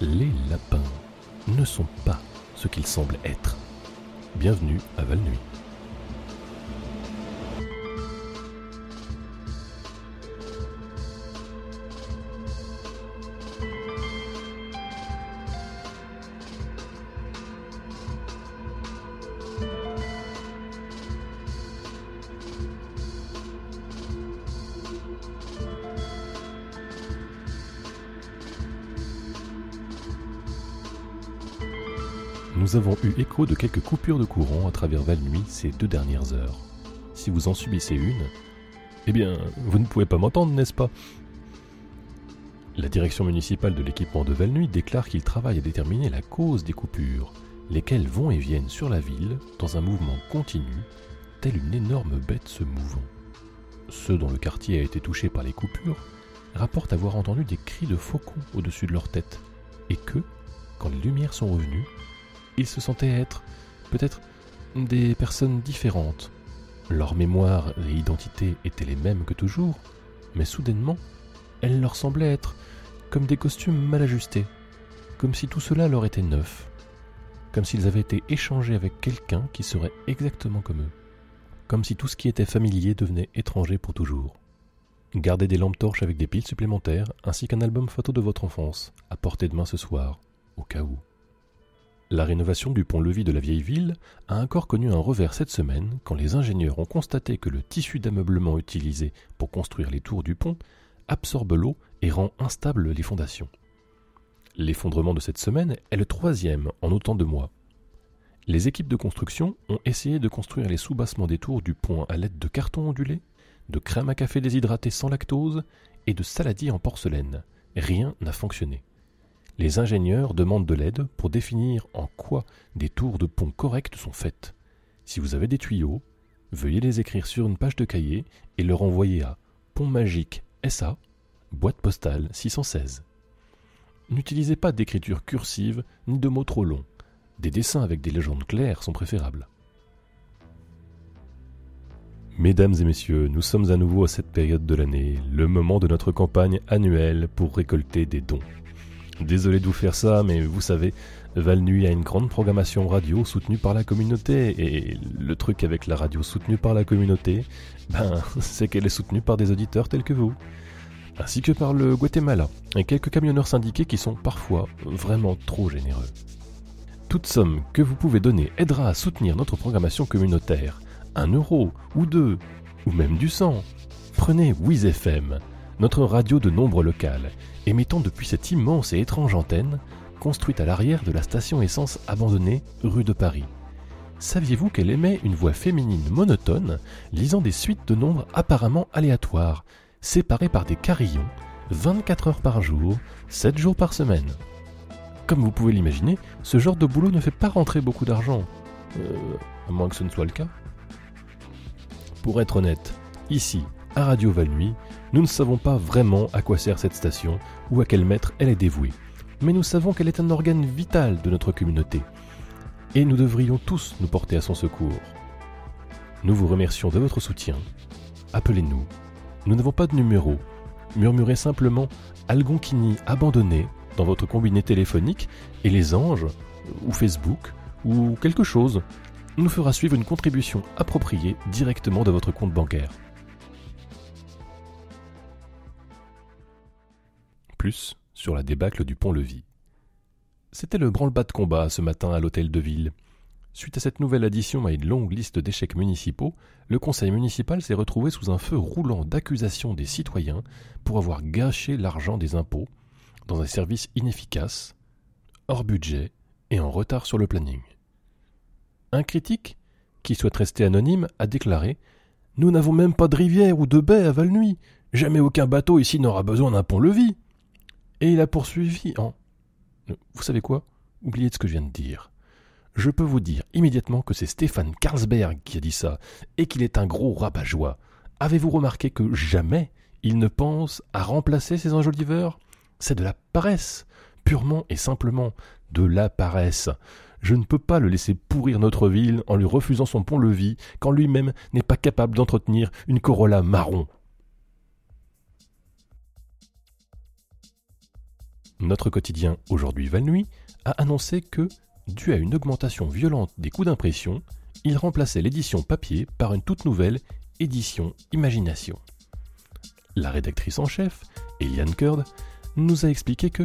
Les lapins ne sont pas ce qu'ils semblent être. Bienvenue à Val-Nuit. Nous avons eu écho de quelques coupures de courant à travers Val-Nuit ces deux dernières heures. Si vous en subissez une, eh bien, vous ne pouvez pas m'entendre, n'est-ce pas? La direction municipale de l'équipement de Val-Nuit déclare qu'il travaille à déterminer la cause des coupures, lesquelles vont et viennent sur la ville dans un mouvement continu, tel une énorme bête se mouvant. Ceux dont le quartier a été touché par les coupures rapportent avoir entendu des cris de faucons au-dessus de leur tête, et que, quand les lumières sont revenues, ils se sentaient être, peut-être, des personnes différentes. Leur mémoire et identité étaient les mêmes que toujours, mais soudainement, elles leur semblaient être comme des costumes mal ajustés, comme si tout cela leur était neuf, comme s'ils avaient été échangés avec quelqu'un qui serait exactement comme eux, comme si tout ce qui était familier devenait étranger pour toujours. Gardez des lampes torches avec des piles supplémentaires, ainsi qu'un album photo de votre enfance, à portée de main ce soir, au cas où. La rénovation du pont-levis de la vieille ville a encore connu un revers cette semaine quand les ingénieurs ont constaté que le tissu d'ameublement utilisé pour construire les tours du pont absorbe l'eau et rend instables les fondations. L'effondrement de cette semaine est le troisième en autant de mois. Les équipes de construction ont essayé de construire les soubassements des tours du pont à l'aide de cartons ondulés, de crème à café déshydraté sans lactose et de saladier en porcelaine. Rien n'a fonctionné. Les ingénieurs demandent de l'aide pour définir en quoi des tours de pont correctes sont faites. Si vous avez des tuyaux, veuillez les écrire sur une page de cahier et leur envoyer à Pont Magique SA, boîte postale 616. N'utilisez pas d'écriture cursive ni de mots trop longs. Des dessins avec des légendes claires sont préférables. Mesdames et messieurs, nous sommes à nouveau à cette période de l'année, le moment de notre campagne annuelle pour récolter des dons. Désolé de vous faire ça, mais vous savez, Val Nuit a une grande programmation radio soutenue par la communauté, et le truc avec la radio soutenue par la communauté, ben, c'est qu'elle est soutenue par des auditeurs tels que vous. Ainsi que par le Guatemala, et quelques camionneurs syndiqués qui sont parfois vraiment trop généreux. Toute somme que vous pouvez donner aidera à soutenir notre programmation communautaire. Un euro, ou deux, ou même du sang. Prenez WizFM, notre radio de nombre local, émettant depuis cette immense et étrange antenne, construite à l'arrière de la station essence abandonnée rue de Paris. Saviez-vous qu'elle émet une voix féminine monotone, lisant des suites de nombres apparemment aléatoires, séparées par des carillons, 24 heures par jour, 7 jours par semaine? Comme vous pouvez l'imaginer, ce genre de boulot ne fait pas rentrer beaucoup d'argent. Euh, à moins que ce ne soit le cas. Pour être honnête, ici, à Radio Valnuy, nous ne savons pas vraiment à quoi sert cette station ou à quel maître elle est dévouée, mais nous savons qu'elle est un organe vital de notre communauté, et nous devrions tous nous porter à son secours. Nous vous remercions de votre soutien. Appelez-nous. Nous n'avons pas de numéro. Murmurez simplement Algonquini abandonné dans votre combiné téléphonique et les anges, ou Facebook, ou quelque chose, nous fera suivre une contribution appropriée directement de votre compte bancaire. Plus sur la débâcle du pont-levis. C'était le grand bas de combat ce matin à l'hôtel de ville. Suite à cette nouvelle addition à une longue liste d'échecs municipaux, le conseil municipal s'est retrouvé sous un feu roulant d'accusations des citoyens pour avoir gâché l'argent des impôts dans un service inefficace, hors budget et en retard sur le planning. Un critique, qui souhaite rester anonyme, a déclaré Nous n'avons même pas de rivière ou de baie à Valnuy. Jamais aucun bateau ici n'aura besoin d'un pont-levis. Et il a poursuivi en. Vous savez quoi? Oubliez de ce que je viens de dire. Je peux vous dire immédiatement que c'est Stéphane Carlsberg qui a dit ça, et qu'il est un gros rabat-joie. Avez-vous remarqué que jamais il ne pense à remplacer ses enjoliveurs? C'est de la paresse, purement et simplement de la paresse. Je ne peux pas le laisser pourrir notre ville en lui refusant son pont-levis quand lui-même n'est pas capable d'entretenir une Corolla marron. Notre quotidien Aujourd'hui Valnuit a annoncé que, dû à une augmentation violente des coûts d'impression, il remplaçait l'édition papier par une toute nouvelle édition Imagination. La rédactrice en chef, Eliane Kurd, nous a expliqué que,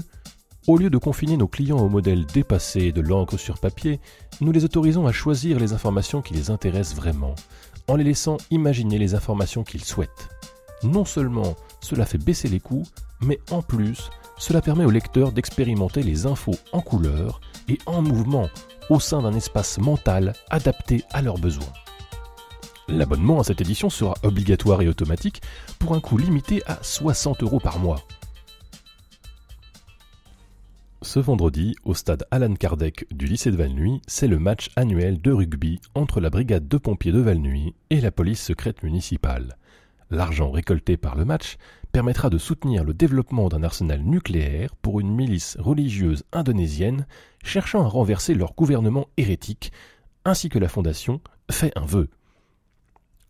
au lieu de confiner nos clients au modèle dépassé de l'encre sur papier, nous les autorisons à choisir les informations qui les intéressent vraiment, en les laissant imaginer les informations qu'ils souhaitent. Non seulement cela fait baisser les coûts, mais en plus, cela permet au lecteur d'expérimenter les infos en couleur et en mouvement au sein d'un espace mental adapté à leurs besoins. L'abonnement à cette édition sera obligatoire et automatique pour un coût limité à 60 euros par mois. Ce vendredi, au stade Alan Kardec du lycée de Valnuy, c'est le match annuel de rugby entre la brigade de pompiers de Valnuy et la police secrète municipale. L'argent récolté par le match permettra de soutenir le développement d'un arsenal nucléaire pour une milice religieuse indonésienne cherchant à renverser leur gouvernement hérétique, ainsi que la fondation fait un vœu.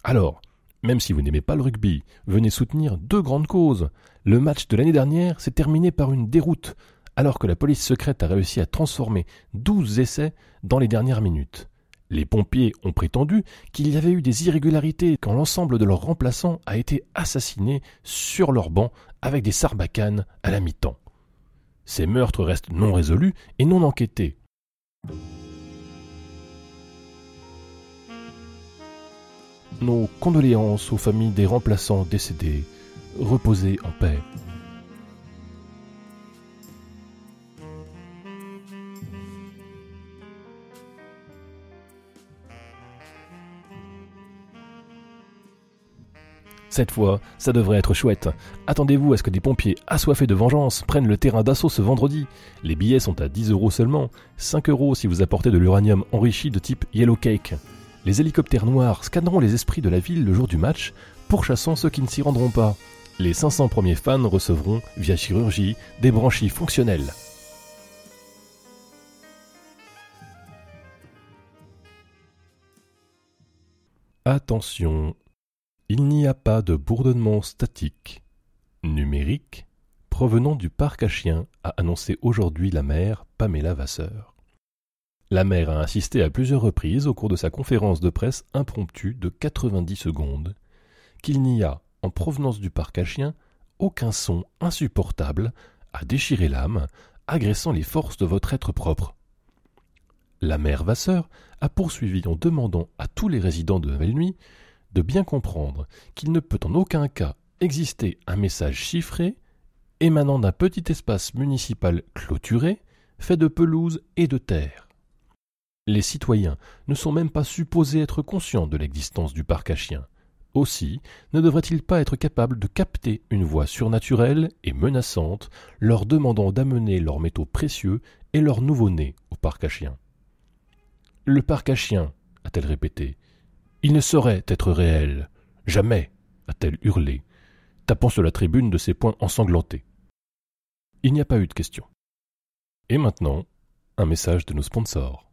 Alors, même si vous n'aimez pas le rugby, venez soutenir deux grandes causes. Le match de l'année dernière s'est terminé par une déroute, alors que la police secrète a réussi à transformer douze essais dans les dernières minutes. Les pompiers ont prétendu qu'il y avait eu des irrégularités quand l'ensemble de leurs remplaçants a été assassiné sur leur banc avec des sarbacanes à la mi-temps. Ces meurtres restent non résolus et non enquêtés. Nos condoléances aux familles des remplaçants décédés. Reposez en paix. Cette fois, ça devrait être chouette. Attendez-vous à ce que des pompiers assoiffés de vengeance prennent le terrain d'assaut ce vendredi. Les billets sont à 10 euros seulement, 5 euros si vous apportez de l'uranium enrichi de type Yellow Cake. Les hélicoptères noirs scanneront les esprits de la ville le jour du match, pourchassant ceux qui ne s'y rendront pas. Les 500 premiers fans recevront, via chirurgie, des branchies fonctionnelles. Attention, il n'y a pas de bourdonnement statique, numérique, provenant du parc à chiens, a annoncé aujourd'hui la maire Pamela Vasseur. La maire a insisté à plusieurs reprises au cours de sa conférence de presse impromptue de 90 secondes qu'il n'y a, en provenance du parc à chiens, aucun son insupportable à déchirer l'âme, agressant les forces de votre être propre. La mère Vasseur a poursuivi en demandant à tous les résidents de Nouvelle-Nuit de bien comprendre qu'il ne peut en aucun cas exister un message chiffré émanant d'un petit espace municipal clôturé, fait de pelouse et de terre. Les citoyens ne sont même pas supposés être conscients de l'existence du parc à chiens. Aussi ne devraient-ils pas être capables de capter une voix surnaturelle et menaçante leur demandant d'amener leurs métaux précieux et leurs nouveau-nés au parc à chiens. Le parc à chiens, a-t-elle répété, il ne saurait être réel. Jamais, a-t-elle hurlé, tapant sur la tribune de ses poings ensanglantés. Il n'y a pas eu de question. Et maintenant, un message de nos sponsors.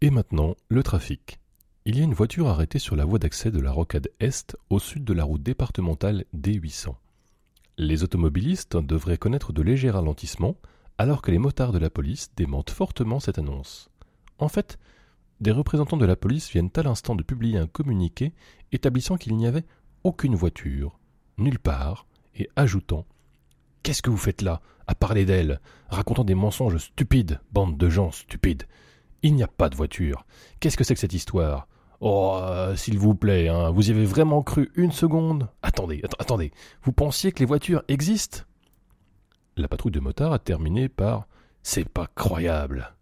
Et maintenant, le trafic. Il y a une voiture arrêtée sur la voie d'accès de la rocade Est au sud de la route départementale D800. Les automobilistes devraient connaître de légers ralentissements alors que les motards de la police démentent fortement cette annonce. En fait, des représentants de la police viennent à l'instant de publier un communiqué établissant qu'il n'y avait aucune voiture, nulle part, et ajoutant Qu'est-ce que vous faites là, à parler d'elle, racontant des mensonges stupides, bande de gens stupides Il n'y a pas de voiture. Qu'est-ce que c'est que cette histoire? Oh, euh, s'il vous plaît, hein, vous y avez vraiment cru une seconde? Attendez, attendez, vous pensiez que les voitures existent? La patrouille de motards a terminé par C'est pas croyable.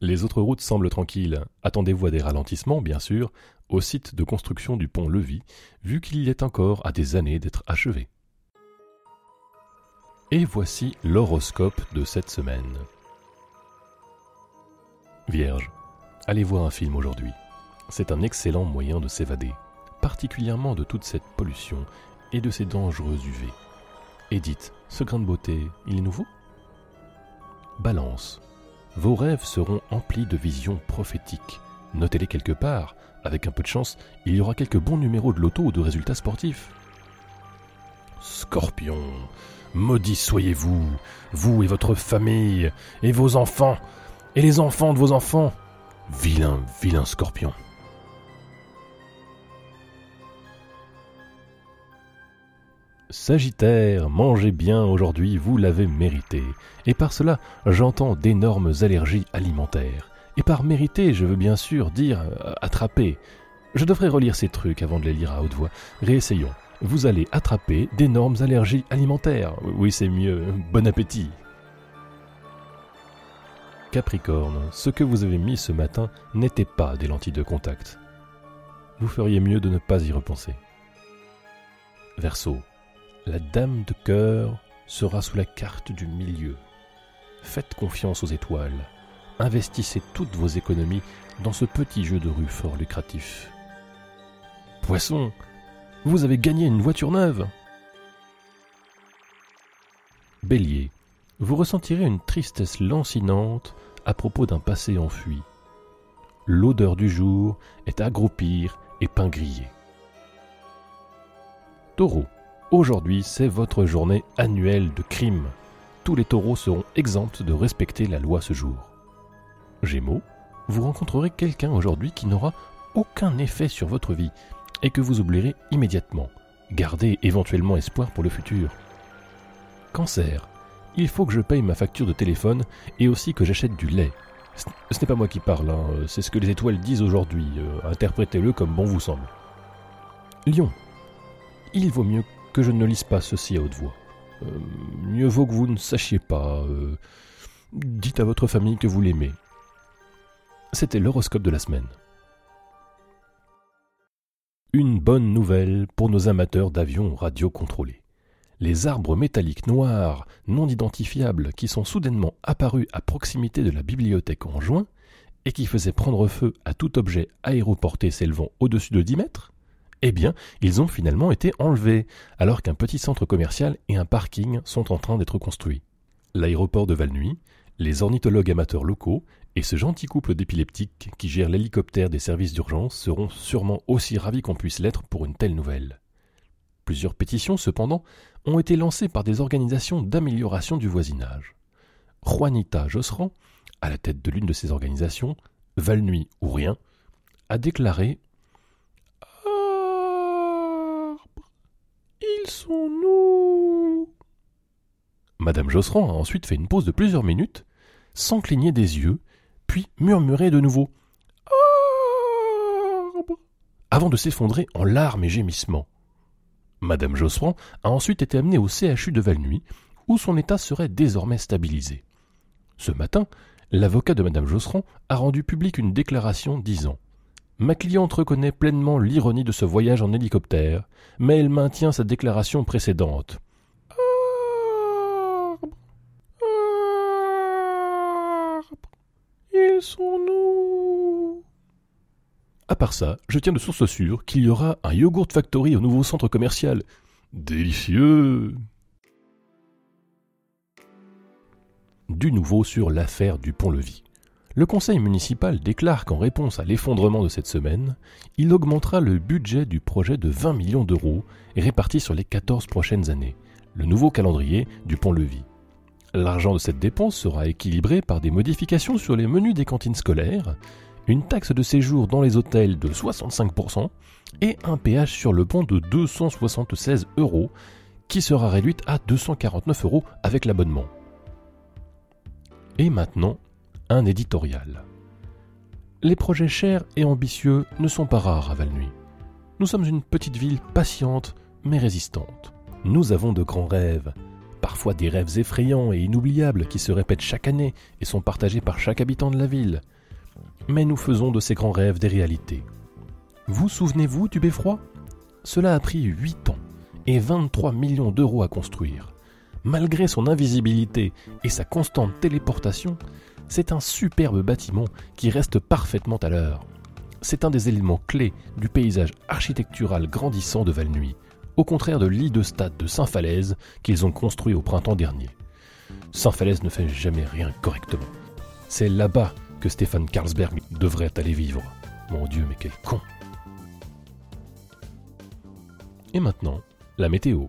Les autres routes semblent tranquilles. Attendez-vous à des ralentissements, bien sûr, au site de construction du pont Levis, vu qu'il y est encore à des années d'être achevé. Et voici l'horoscope de cette semaine. Vierge, allez voir un film aujourd'hui. C'est un excellent moyen de s'évader, particulièrement de toute cette pollution et de ces dangereux UV. et dites, ce grain de beauté, il est nouveau? Balance. Vos rêves seront emplis de visions prophétiques. Notez-les quelque part. Avec un peu de chance, il y aura quelques bons numéros de loto ou de résultats sportifs. Scorpion, maudit soyez-vous, vous et votre famille, et vos enfants, et les enfants de vos enfants. Vilain, vilain scorpion. Sagittaire, mangez bien aujourd'hui, vous l'avez mérité. Et par cela, j'entends d'énormes allergies alimentaires. Et par mériter, je veux bien sûr dire euh, attraper. Je devrais relire ces trucs avant de les lire à haute voix. Réessayons. Vous allez attraper d'énormes allergies alimentaires. Oui, c'est mieux. Bon appétit. Capricorne, ce que vous avez mis ce matin n'était pas des lentilles de contact. Vous feriez mieux de ne pas y repenser. Verseau, la dame de cœur sera sous la carte du milieu. Faites confiance aux étoiles. Investissez toutes vos économies dans ce petit jeu de rue fort lucratif. Poisson, vous avez gagné une voiture neuve. Bélier, vous ressentirez une tristesse lancinante à propos d'un passé enfui. L'odeur du jour est à et pain grillé. Taureau, Aujourd'hui, c'est votre journée annuelle de crime. Tous les taureaux seront exempts de respecter la loi ce jour. Gémeaux, vous rencontrerez quelqu'un aujourd'hui qui n'aura aucun effet sur votre vie et que vous oublierez immédiatement. Gardez éventuellement espoir pour le futur. Cancer, il faut que je paye ma facture de téléphone et aussi que j'achète du lait. Ce n'est pas moi qui parle, hein. c'est ce que les étoiles disent aujourd'hui. Euh, interprétez-le comme bon vous semble. Lion, il vaut mieux que je ne lise pas ceci à haute voix. Euh, mieux vaut que vous ne sachiez pas. Euh, dites à votre famille que vous l'aimez. C'était l'horoscope de la semaine. Une bonne nouvelle pour nos amateurs d'avions radiocontrôlés. Les arbres métalliques noirs, non identifiables, qui sont soudainement apparus à proximité de la bibliothèque en juin, et qui faisaient prendre feu à tout objet aéroporté s'élevant au-dessus de 10 mètres, eh bien, ils ont finalement été enlevés, alors qu'un petit centre commercial et un parking sont en train d'être construits. L'aéroport de Valnuy, les ornithologues amateurs locaux et ce gentil couple d'épileptiques qui gère l'hélicoptère des services d'urgence seront sûrement aussi ravis qu'on puisse l'être pour une telle nouvelle. Plusieurs pétitions, cependant, ont été lancées par des organisations d'amélioration du voisinage. Juanita Josserand, à la tête de l'une de ces organisations, Valnuy ou rien, a déclaré sont nous Madame Josserand a ensuite fait une pause de plusieurs minutes, sans cligner des yeux, puis murmuré de nouveau Arbre avant de s'effondrer en larmes et gémissements. Madame Josserand a ensuite été amenée au CHU de Valnuy, où son état serait désormais stabilisé. Ce matin, l'avocat de Madame Josserand a rendu publique une déclaration disant Ma cliente reconnaît pleinement l'ironie de ce voyage en hélicoptère, mais elle maintient sa déclaration précédente. ils sont nous. À part ça, je tiens de source sûre qu'il y aura un Yogurt Factory au nouveau centre commercial. Délicieux Du nouveau sur l'affaire du pont-levis. Le conseil municipal déclare qu'en réponse à l'effondrement de cette semaine, il augmentera le budget du projet de 20 millions d'euros répartis sur les 14 prochaines années, le nouveau calendrier du pont-levis. L'argent de cette dépense sera équilibré par des modifications sur les menus des cantines scolaires, une taxe de séjour dans les hôtels de 65% et un péage sur le pont de 276 euros qui sera réduite à 249 euros avec l'abonnement. Et maintenant, un éditorial. Les projets chers et ambitieux ne sont pas rares à Valnuy. Nous sommes une petite ville patiente mais résistante. Nous avons de grands rêves, parfois des rêves effrayants et inoubliables qui se répètent chaque année et sont partagés par chaque habitant de la ville. Mais nous faisons de ces grands rêves des réalités. Vous souvenez-vous du beffroi? Cela a pris 8 ans et 23 millions d'euros à construire. Malgré son invisibilité et sa constante téléportation, c'est un superbe bâtiment qui reste parfaitement à l'heure. C'est un des éléments clés du paysage architectural grandissant de Valnuy, au contraire de l'île de stade de Saint-Falaise qu'ils ont construit au printemps dernier. Saint-Falaise ne fait jamais rien correctement. C'est là-bas que Stéphane Carlsberg devrait aller vivre. Mon Dieu, mais quel con Et maintenant, la météo.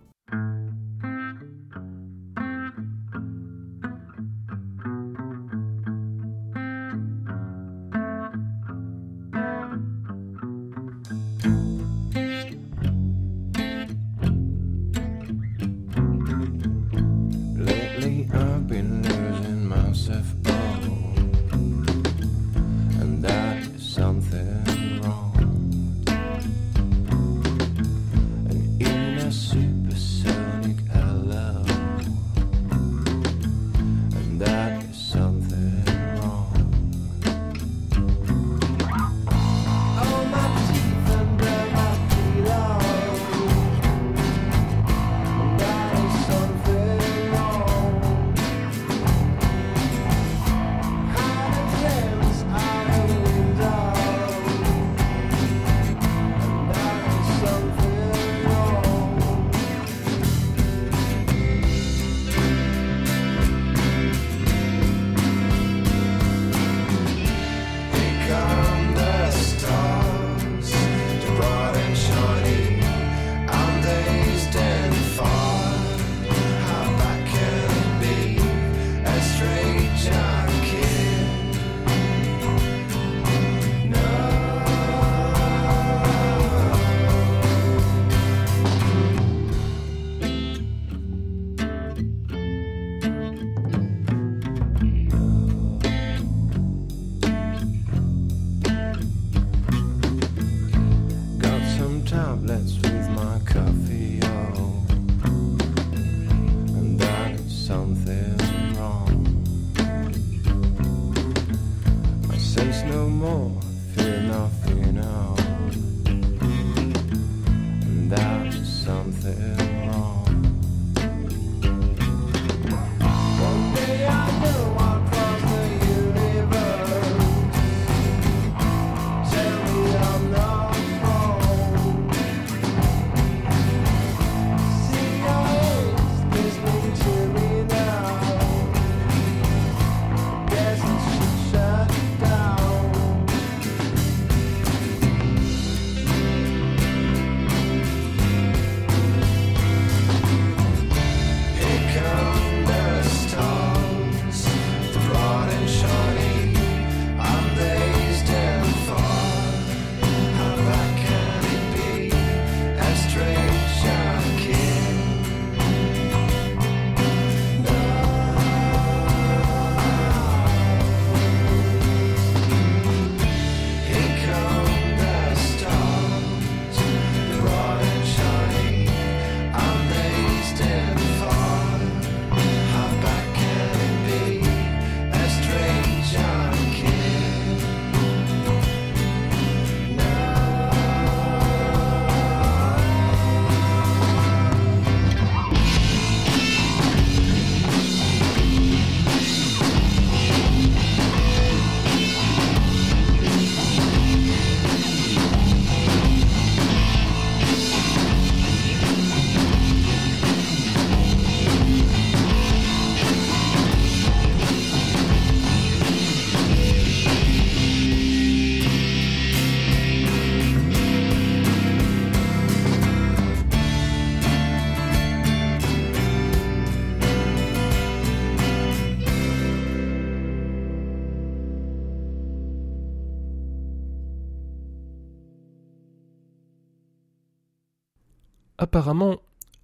Apparemment,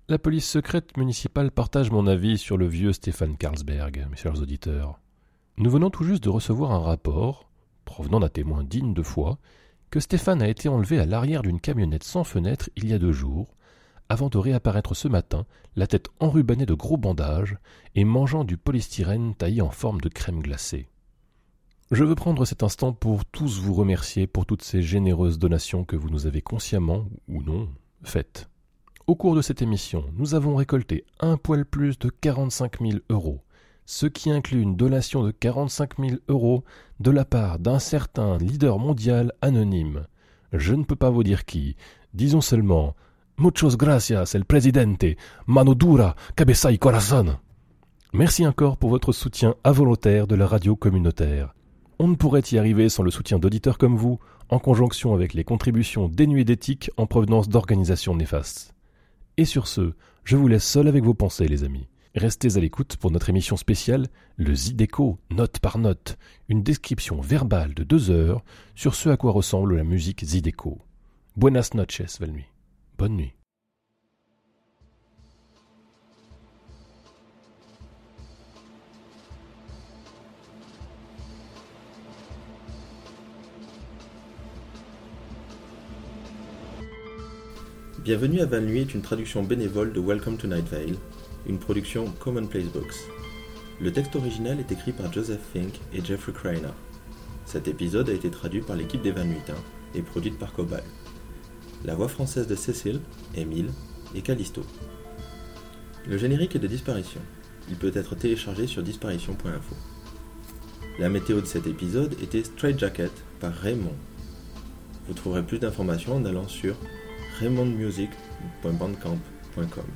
la police secrète municipale partage mon avis sur le vieux Stéphane Carlsberg, mes chers auditeurs. Nous venons tout juste de recevoir un rapport, provenant d'un témoin digne de foi, que Stéphane a été enlevé à l'arrière d'une camionnette sans fenêtre il y a deux jours, avant de réapparaître ce matin, la tête enrubanée de gros bandages et mangeant du polystyrène taillé en forme de crème glacée. Je veux prendre cet instant pour tous vous remercier pour toutes ces généreuses donations que vous nous avez consciemment, ou non, faites. Au cours de cette émission, nous avons récolté un poil plus de 45 000 euros, ce qui inclut une donation de 45 000 euros de la part d'un certain leader mondial anonyme. Je ne peux pas vous dire qui, disons seulement Muchos gracias, el presidente. Mano dura, cabeza y corazón. Merci encore pour votre soutien involontaire de la radio communautaire. On ne pourrait y arriver sans le soutien d'auditeurs comme vous, en conjonction avec les contributions dénuées d'éthique en provenance d'organisations néfastes. Et sur ce, je vous laisse seul avec vos pensées, les amis. Restez à l'écoute pour notre émission spéciale, le Zideco, note par note, une description verbale de deux heures sur ce à quoi ressemble la musique Zideco. Buenas noches, Valnuit. Bonne nuit. Bienvenue à Van Nuit est une traduction bénévole de Welcome to Night Vale, une production Commonplace Books. Le texte original est écrit par Joseph Fink et Jeffrey Crainer. Cet épisode a été traduit par l'équipe des Van Nuitins et produite par Cobal. La voix française de Cécile, Émile et Callisto. Le générique est de Disparition. Il peut être téléchargé sur disparition.info. La météo de cet épisode était Straight Jacket par Raymond. Vous trouverez plus d'informations en allant sur raymondmusic.bandcamp.com.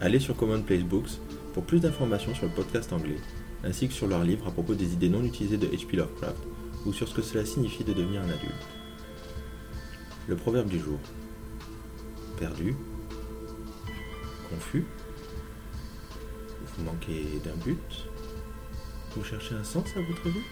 Allez sur Commonplace Books pour plus d'informations sur le podcast anglais, ainsi que sur leurs livres à propos des idées non utilisées de H.P. Lovecraft ou sur ce que cela signifie de devenir un adulte. Le proverbe du jour. Perdu. Confus. Vous manquez d'un but. Vous cherchez un sens à votre vie?